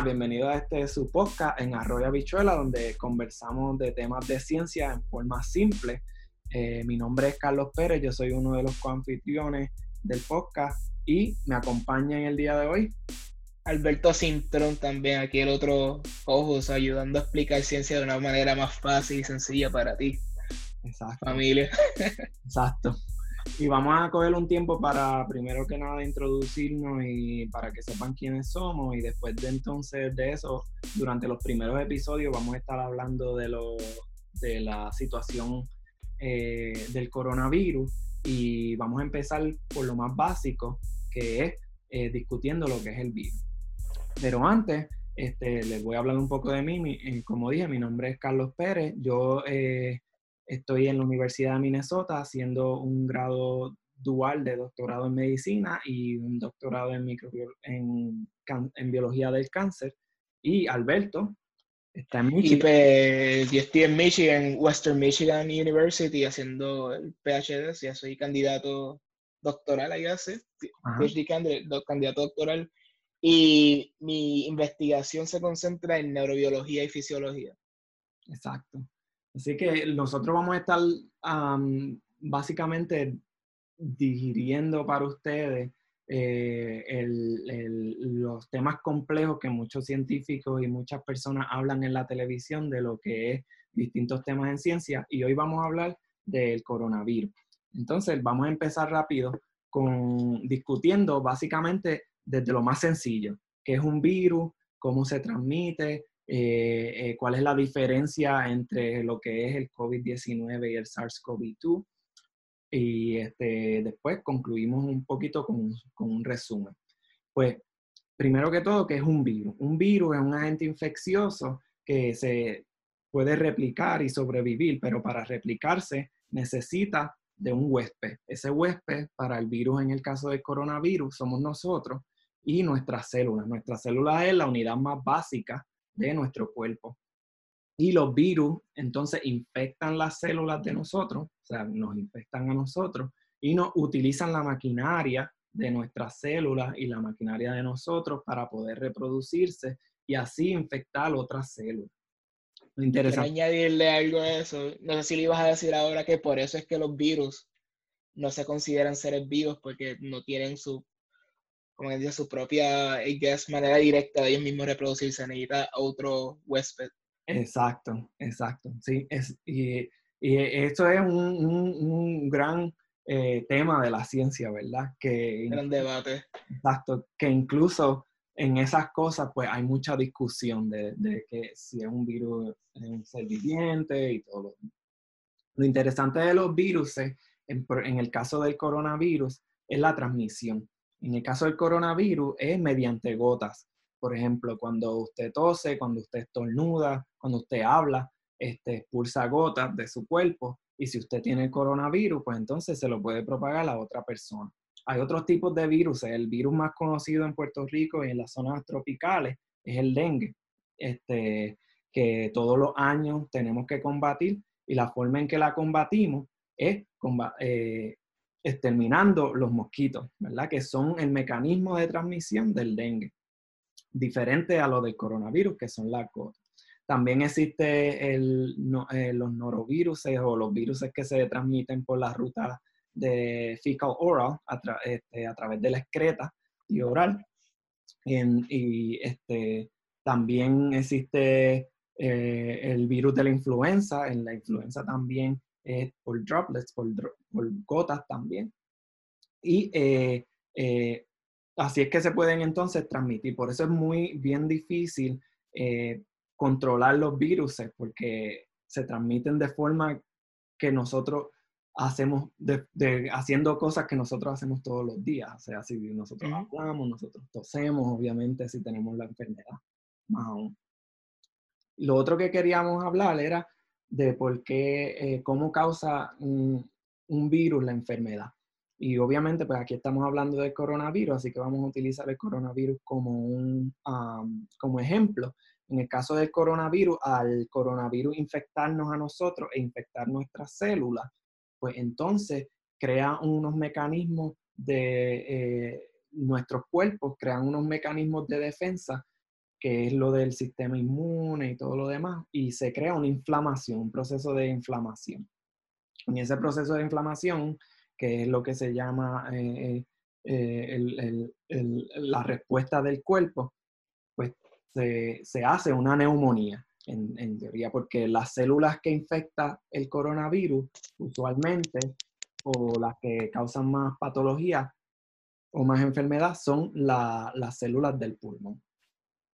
buenas, bienvenido a este su podcast en Arroyo Habichuela, donde conversamos de temas de ciencia en forma simple. Eh, mi nombre es Carlos Pérez, yo soy uno de los coanfitriones del podcast y me acompaña en el día de hoy. Alberto Cintrón también, aquí el otro ojos, ayudando a explicar ciencia de una manera más fácil y sencilla para ti. Exacto. Familia. Exacto. Y vamos a coger un tiempo para, primero que nada, introducirnos y para que sepan quiénes somos. Y después de entonces de eso, durante los primeros episodios vamos a estar hablando de, lo, de la situación eh, del coronavirus. Y vamos a empezar por lo más básico, que es eh, discutiendo lo que es el virus. Pero antes, este, les voy a hablar un poco de mí. Eh, como dije, mi nombre es Carlos Pérez. Yo Estoy en la Universidad de Minnesota haciendo un grado dual de doctorado en medicina y un doctorado en, en, en biología del cáncer. Y Alberto está en Michigan. Y pues, yo estoy en Michigan, Western Michigan University, haciendo el PhD, ya soy candidato doctoral ahí hace, PhD candidato doctoral. Y mi investigación se concentra en neurobiología y fisiología. Exacto. Así que nosotros vamos a estar básicamente digiriendo para ustedes eh, los temas complejos que muchos científicos y muchas personas hablan en la televisión de lo que es distintos temas en ciencia y hoy vamos a hablar del coronavirus. Entonces vamos a empezar rápido con discutiendo básicamente desde lo más sencillo, qué es un virus, cómo se transmite, eh, eh, cuál es la diferencia entre lo que es el COVID-19 y el SARS-CoV-2. Y este, después concluimos un poquito con, con un resumen. Pues, primero que todo, ¿qué es un virus? Un virus es un agente infeccioso que se puede replicar y sobrevivir, pero para replicarse necesita de un huésped. Ese huésped para el virus, en el caso del coronavirus, somos nosotros y nuestras células. Nuestras células es la unidad más básica de nuestro cuerpo. Y los virus entonces infectan las células de nosotros, o sea, nos infectan a nosotros y nos utilizan la maquinaria de nuestras células y la maquinaria de nosotros para poder reproducirse y así infectar otras células. Interesante. Quiero añadirle algo a eso. No sé si le ibas a decir ahora que por eso es que los virus no se consideran seres vivos porque no tienen su como dice, su propia manera directa de ellos mismos reproducirse, necesita otro huésped. Exacto, exacto. Sí, es, y, y esto es un, un, gran eh, tema de la ciencia, ¿verdad? Que, gran debate. Exacto, que incluso en esas cosas pues hay mucha discusión de, de que si es un virus, es un ser viviente y todo. Lo interesante de los virus, en, en el caso del coronavirus, es la transmisión. En el caso del coronavirus es mediante gotas. Por ejemplo, cuando usted tose, cuando usted estornuda, cuando usted habla, este, expulsa gotas de su cuerpo. Y si usted tiene el coronavirus, pues entonces se lo puede propagar a otra persona. Hay otros tipos de virus. El virus más conocido en Puerto Rico y en las zonas tropicales es el dengue, este, que todos los años tenemos que combatir. Y la forma en que la combatimos es eh, exterminando los mosquitos, ¿verdad? Que son el mecanismo de transmisión del dengue, diferente a lo del coronavirus, que son las gotas. También existe el, eh, los norovirus o los virus que se transmiten por la ruta de fecal oral a, este, través de la excreta y oral. y este, también existe eh, el virus de la influenza. En la influenza también es por droplets, por, gotas también. Y eh, eh, así es que se pueden entonces transmitir. Por eso es muy bien difícil eh, controlar los virus, porque se transmiten de forma que nosotros hacemos, de, haciendo cosas que nosotros hacemos todos los días. O sea, si nosotros hablamos, nosotros tosemos, obviamente, si tenemos la enfermedad, más aún. Lo otro que queríamos hablar era de por qué, eh, cómo causa un, virus la enfermedad. Y obviamente, pues aquí estamos hablando del coronavirus, así que vamos a utilizar el coronavirus como un como ejemplo. En el caso del coronavirus, al coronavirus infectarnos a nosotros e infectar nuestras células, pues entonces crea unos mecanismos de eh, nuestros cuerpos, crean unos mecanismos de defensa que es lo del sistema inmune y todo lo demás, y se crea una inflamación, un proceso de inflamación. En ese proceso de inflamación, que es lo que se llama eh, eh, la respuesta del cuerpo, pues se, hace una neumonía, en, teoría, porque las células que infecta el coronavirus, usualmente, o las que causan más patología o más enfermedad, son las células del pulmón.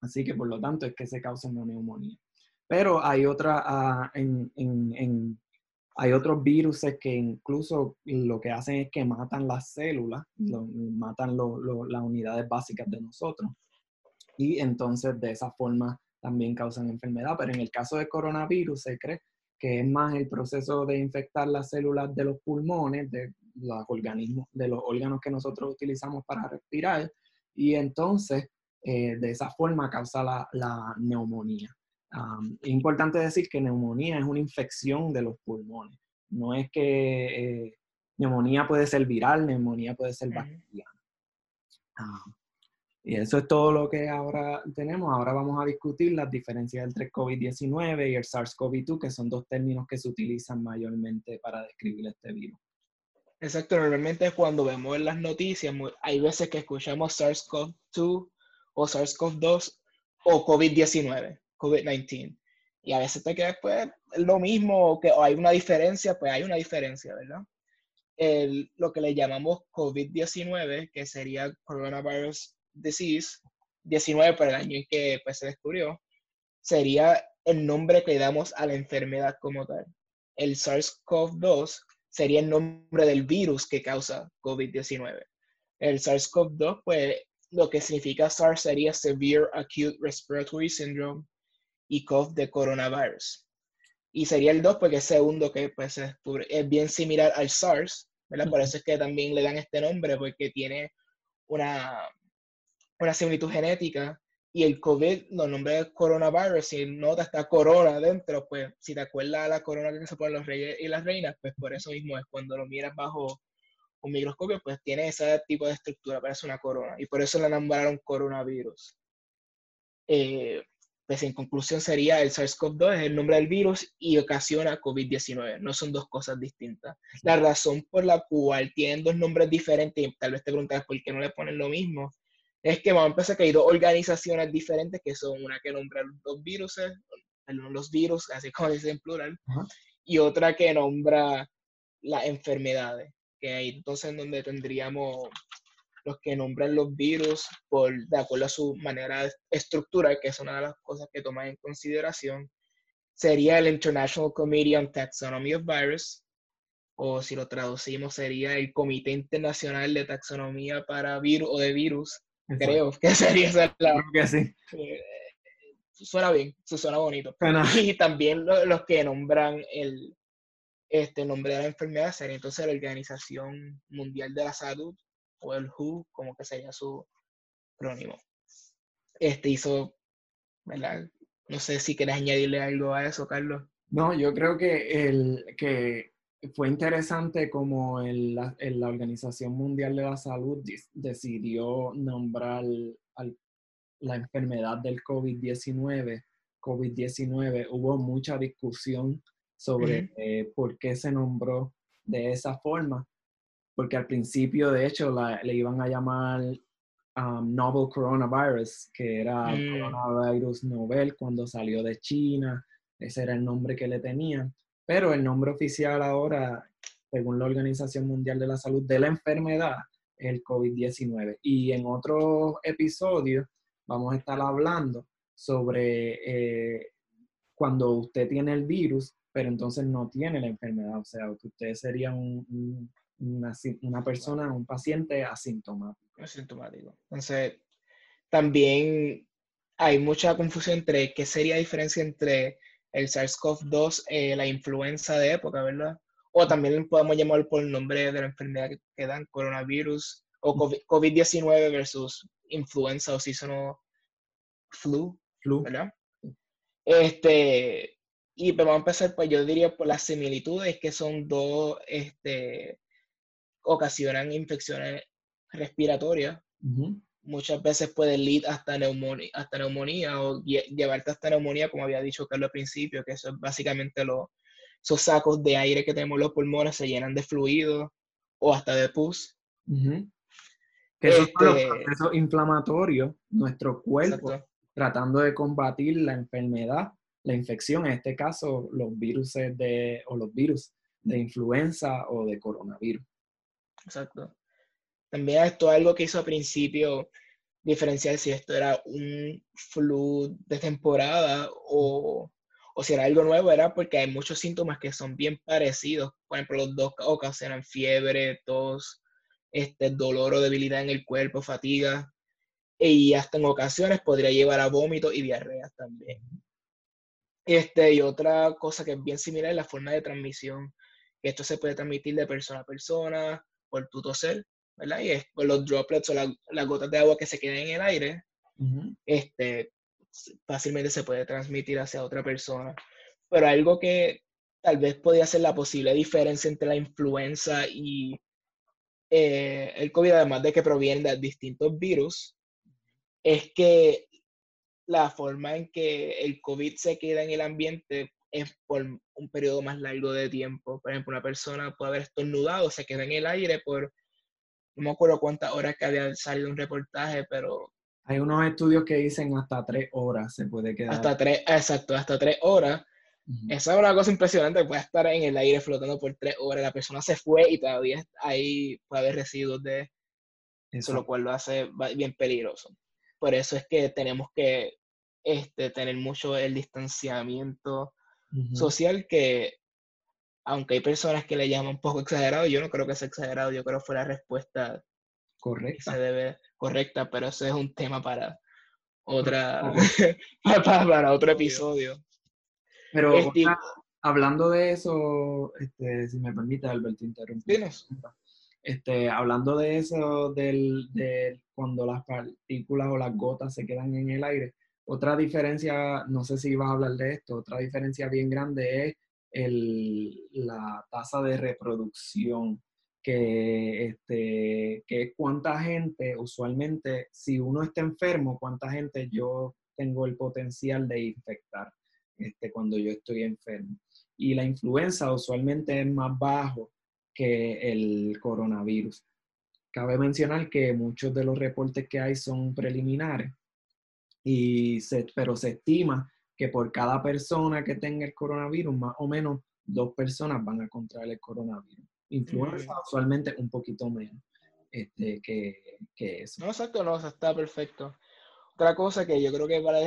Así que, por lo tanto, es que se causa una neumonía. Pero hay otra, ah, en, hay otros virus que incluso lo que hacen es que matan las células, matan las unidades básicas de nosotros. Y entonces de esa forma también causan enfermedad. Pero en el caso del coronavirus se cree que es más el proceso de infectar las células de los pulmones, de los organismos, de los órganos que nosotros utilizamos para respirar. Y entonces eh, de esa forma causa la neumonía es importante decir que neumonía es una infección de los pulmones. No es que eh, neumonía puede ser viral, neumonía puede ser bacteriana. y eso es todo lo que ahora tenemos. Ahora vamos a discutir las diferencias entre COVID-19 y el SARS-CoV-2, que son dos términos que se utilizan mayormente para describir este virus. Exacto, normalmente cuando vemos en las noticias, hay veces que escuchamos SARS-CoV-2 o SARS-CoV-2 o COVID-19. COVID-19. Y a veces te quedas, pues, lo mismo, que o hay una diferencia, pues hay una diferencia, ¿verdad? El, lo que le llamamos COVID-19, que sería Coronavirus Disease, 19 por el año en que pues, se descubrió, sería el nombre que damos a la enfermedad como tal. El SARS-CoV-2 sería el nombre del virus que causa COVID-19. El SARS-CoV-2, pues lo que significa SARS sería Severe Acute Respiratory Syndrome y COV de coronavirus. Y sería el 2 porque es segundo que pues, es bien similar al SARS, ¿verdad? Por eso es que también le dan este nombre, porque tiene una, una similitud genética. Y el COVID lo nombre coronavirus, si nota está corona dentro, pues si te acuerdas de la corona que se ponen los reyes y las reinas, pues por eso mismo es cuando lo miras bajo un microscopio, pues tiene ese tipo de estructura, parece una corona. Y por eso le nombraron coronavirus. Eh, pues en conclusión sería el SARS-CoV-2 es el nombre del virus y ocasiona COVID-19. No son dos cosas distintas. La razón por la cual tienen dos nombres diferentes, y tal vez te preguntas por qué no le ponen lo mismo, es que vamos a empezar que hay dos organizaciones diferentes que son una que nombra los dos virus, los virus, así como dice en plural, y otra que nombra las enfermedades. Que hay entonces donde tendríamos los que nombran los virus por, de acuerdo a su manera de estructura, que es una de las cosas que toman en consideración, sería el International Committee on Taxonomy of Virus, o si lo traducimos sería el Comité Internacional de Taxonomía para Virus o de Virus, creo que sería esa la... Creo que sí. Eh, suena bien, suena bonito. Y también los que nombran el este nombre de la enfermedad sería entonces la Organización Mundial de la Salud o el WHO, como que sería su prónimo. Este hizo, ¿verdad? No sé si quieres añadirle algo a eso, Carlos. No, yo creo que, el, que fue interesante como el, la, Organización Mundial de la Salud decidió nombrar la enfermedad del COVID-19. COVID-19, hubo mucha discusión sobre eh, por qué se nombró de esa forma porque al principio, de hecho, le iban a llamar um, Novel Coronavirus, que era mm. coronavirus novel cuando salió de China, ese era el nombre que le tenían, pero el nombre oficial ahora, según la Organización Mundial de la Salud, de la enfermedad es el COVID-19. Y en otro episodio vamos a estar hablando sobre eh, cuando usted tiene el virus, pero entonces no tiene la enfermedad, o sea, que usted sería un una, persona, un paciente asintomático. Asintomático. Entonces, también hay mucha confusión entre qué sería la diferencia entre el SARS-CoV-2, eh, la influenza de época, ¿verdad? O también podemos llamar por el nombre de la enfermedad que, dan, coronavirus, o COVID-19 versus influenza o seasonal flu, flu. ¿verdad? Este, y vamos a empezar, pues yo diría por las similitudes que son dos este, ocasionan infecciones respiratorias. muchas veces puede lead hasta neumonía, hasta neumonía o llevarte hasta neumonía, como había dicho Carlos al principio, que eso es básicamente lo, esos sacos de aire que tenemos los pulmones se llenan de fluido o hasta de pus. Que eso es inflamatorio, nuestro cuerpo tratando de combatir la enfermedad, la infección, en este caso los virus de, o los virus de influenza o de coronavirus. Exacto. También esto es algo que hizo al principio diferenciar si esto era un flu de temporada o, o, si era algo nuevo, era porque hay muchos síntomas que son bien parecidos. Por ejemplo, los dos ocasionan fiebre, tos, este, dolor o debilidad en el cuerpo, fatiga, y hasta en ocasiones podría llevar a vómitos y diarreas también. Este, y otra cosa que es bien similar es la forma de transmisión, esto se puede transmitir de persona a persona, por tu toser, ¿verdad? Y es por los droplets o las gotas de agua que se quedan en el aire, este, fácilmente se puede transmitir hacia otra persona. Pero algo que tal vez podría ser la posible diferencia entre la influenza y eh, el COVID, además de que proviene de distintos virus, es que la forma en que el COVID se queda en el ambiente es por un periodo más largo de tiempo. Por ejemplo, una persona puede haber estornudado, se queda en el aire por, no me acuerdo cuántas horas que había salido un reportaje, pero... Hay unos estudios que dicen hasta tres horas se puede quedar. Hasta tres, exacto, hasta tres horas. Esa es una cosa impresionante, puede estar en el aire flotando por tres horas, la persona se fue y todavía ahí puede haber residuos de eso, lo cual lo hace bien peligroso. Por eso es que tenemos que este, tener mucho el distanciamiento social que, aunque hay personas que le llaman un poco exagerado, yo no creo que sea exagerado, yo creo que fue la respuesta correcta. se debe, correcta, pero eso es un tema para otra, para, otro episodio. Pero hablando de eso, este, si me permite, Alberto, interrumpir. Este, hablando de eso, del, de cuando las partículas o las gotas se quedan en el aire, otra diferencia, no sé si vas a hablar de esto, otra diferencia bien grande es el, la tasa de reproducción, que, este, que es cuánta gente, usualmente, si uno está enfermo, cuánta gente yo tengo el potencial de infectar este, cuando yo estoy enfermo. Y la influenza usualmente es más bajo que el coronavirus. Cabe mencionar que muchos de los reportes que hay son preliminares y pero se estima que por cada persona que tenga el coronavirus, más o menos dos personas van a contraer el coronavirus. Influenza mm. usualmente un poquito menos este, que, que, eso. No, exacto, no, está perfecto. Otra cosa que yo creo que para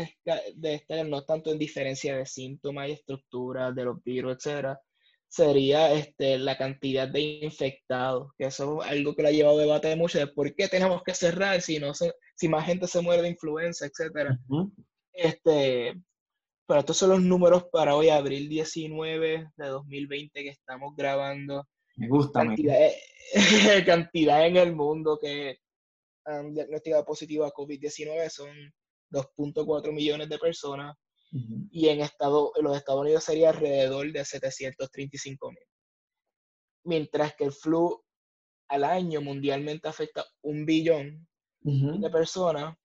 destacar no tanto en diferencia de síntomas y estructuras de los virus, etcétera, sería este, la cantidad de infectados, que eso es algo que la ha llevado a debate mucho de por qué tenemos que cerrar si, no si más gente se muere de influenza, etc. este, pero estos son los números para hoy, abril 19 de 2020 que estamos grabando. Me gusta. Cantidad, cantidad en el mundo que han diagnosticado positivo a COVID-19 son 2.4 millones de personas y en, Estado, los Estados Unidos sería alrededor de 735 mil. Mientras que el flu al año mundialmente afecta un billón de personas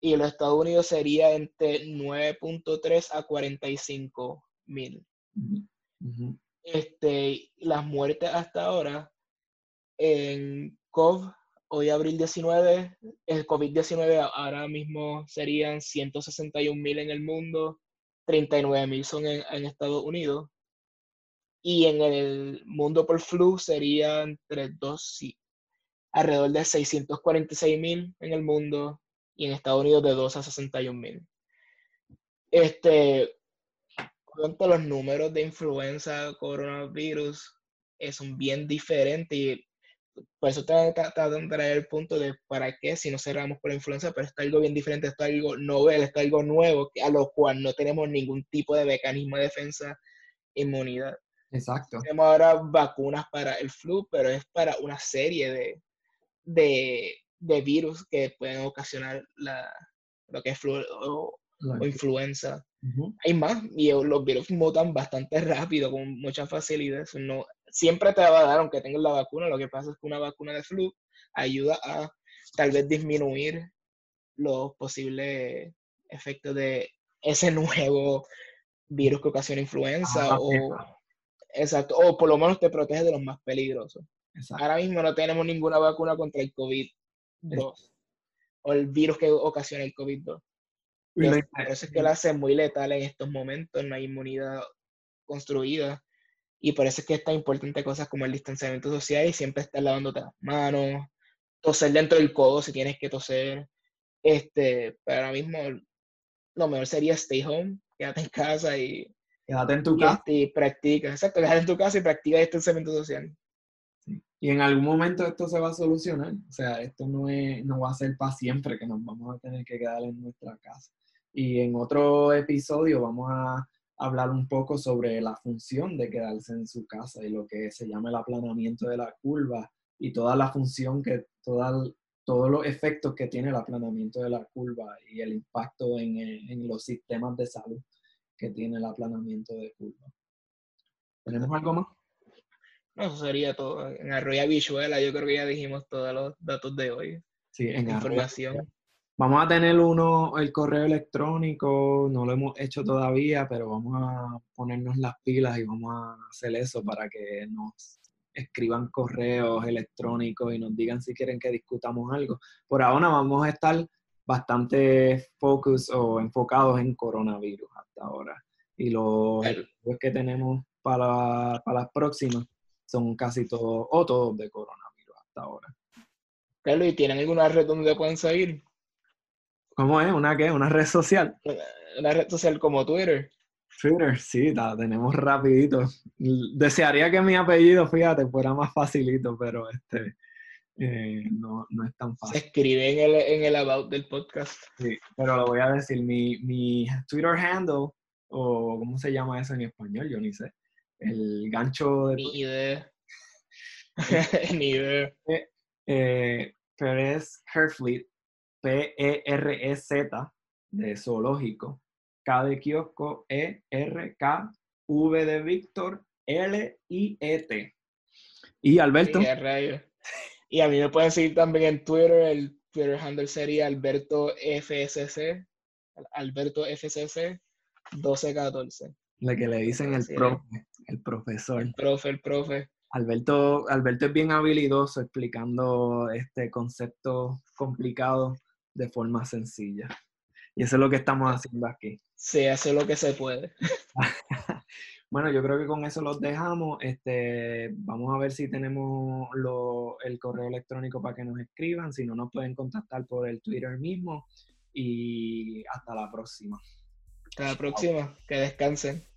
y en los Estados Unidos sería entre 9.3 a 45 mil. este, las muertes hasta ahora en COVID, hoy abril 19, el COVID-19 ahora mismo serían 161 mil en el mundo, 39 mil son en, Estados Unidos. Y en el mundo por flu sería entre dos, alrededor de 646 mil en el mundo y en Estados Unidos de 2 a 61 mil. Este, cuanto los números de influenza, coronavirus, son bien diferentes y por eso tratando de traer el punto de para qué si no cerramos por la influenza, pero está algo bien diferente, está algo novel, está algo nuevo, a lo cual no tenemos ningún tipo de mecanismo de defensa, inmunidad. Exacto. Tenemos ahora vacunas para el flu, pero es para una serie de, de, de virus que pueden ocasionar la, lo que es flu o, influenza. Hay más, y los virus mutan bastante rápido, con mucha facilidad. No, siempre te va a dar, aunque tengas la vacuna, lo que pasa es que una vacuna de flu ayuda a tal vez disminuir los posibles efectos de ese nuevo virus que ocasiona influenza o, exacto, o por lo menos te protege de los más peligrosos. Ahora mismo no tenemos ninguna vacuna contra el COVID-2 o el virus que ocasiona el COVID-2. Por eso es que lo hace muy letal en estos momentos, no hay inmunidad construida. Y por eso es que es tan importante cosas como el distanciamiento social y siempre estar lavándote las manos, toser dentro del codo si tienes que toser. Este, pero ahora mismo lo mejor sería stay home, quédate en casa y, quédate en tu casa. y practica, exacto, quédate en tu casa y practica distanciamiento social. Y en algún momento esto se va a solucionar. O sea, esto no, es, no va a ser para siempre que nos vamos a tener que quedar en nuestra casa. Y en otro episodio vamos a hablar un poco sobre la función de quedarse en su casa y lo que se llama el aplanamiento de la curva y toda la función que, toda, todos los efectos que tiene el aplanamiento de la curva y el impacto en, en los sistemas de salud que tiene el aplanamiento de curva. ¿Tenemos algo más? Eso sería todo. En Arroya Bichuela yo creo que ya dijimos todos los datos de hoy. Sí, en información. Vamos a tener uno, el correo electrónico, no lo hemos hecho todavía, pero vamos a ponernos las pilas y vamos a hacer eso para que nos escriban correos electrónicos y nos digan si quieren que discutamos algo. Por ahora vamos a estar bastante focus o enfocados en coronavirus hasta ahora. Y los que tenemos para, para las próximas son casi todos, o todos de coronavirus hasta ahora. Carlos, ¿y tienen alguna red donde pueden seguir? ¿Cómo es? ¿Una qué? ¿Una red social? Una red social como Twitter. Twitter, sí, la tenemos rapidito. Desearía que mi apellido, fíjate, fuera más facilito, pero este eh, no, no, es tan fácil. Se escribe en el, en el about del podcast. Sí, pero lo voy a decir, mi, mi Twitter handle, o ¿cómo se llama eso en español? Yo ni sé el gancho de... Ni idea. Ni idea. Eh, Pérez Herfleet, P-E-R-E-Z, de zoológico. K de kiosco, E-R-K, V de Víctor, L-I-E-T. Y Alberto. y a mí me pueden seguir también en Twitter. El Twitter handle sería Alberto FSC. Alberto FCC 1214. La que le dicen el profe, el profesor. El profe, el profe. Alberto, Alberto es bien habilidoso explicando este concepto complicado de forma sencilla. Y eso es lo que estamos haciendo aquí. Se hace lo que se puede. bueno, yo creo que con eso los dejamos. Este, vamos a ver si tenemos el correo electrónico para que nos escriban. Si no, nos pueden contactar por el Twitter mismo. Y hasta la próxima. Hasta la próxima. Que descansen.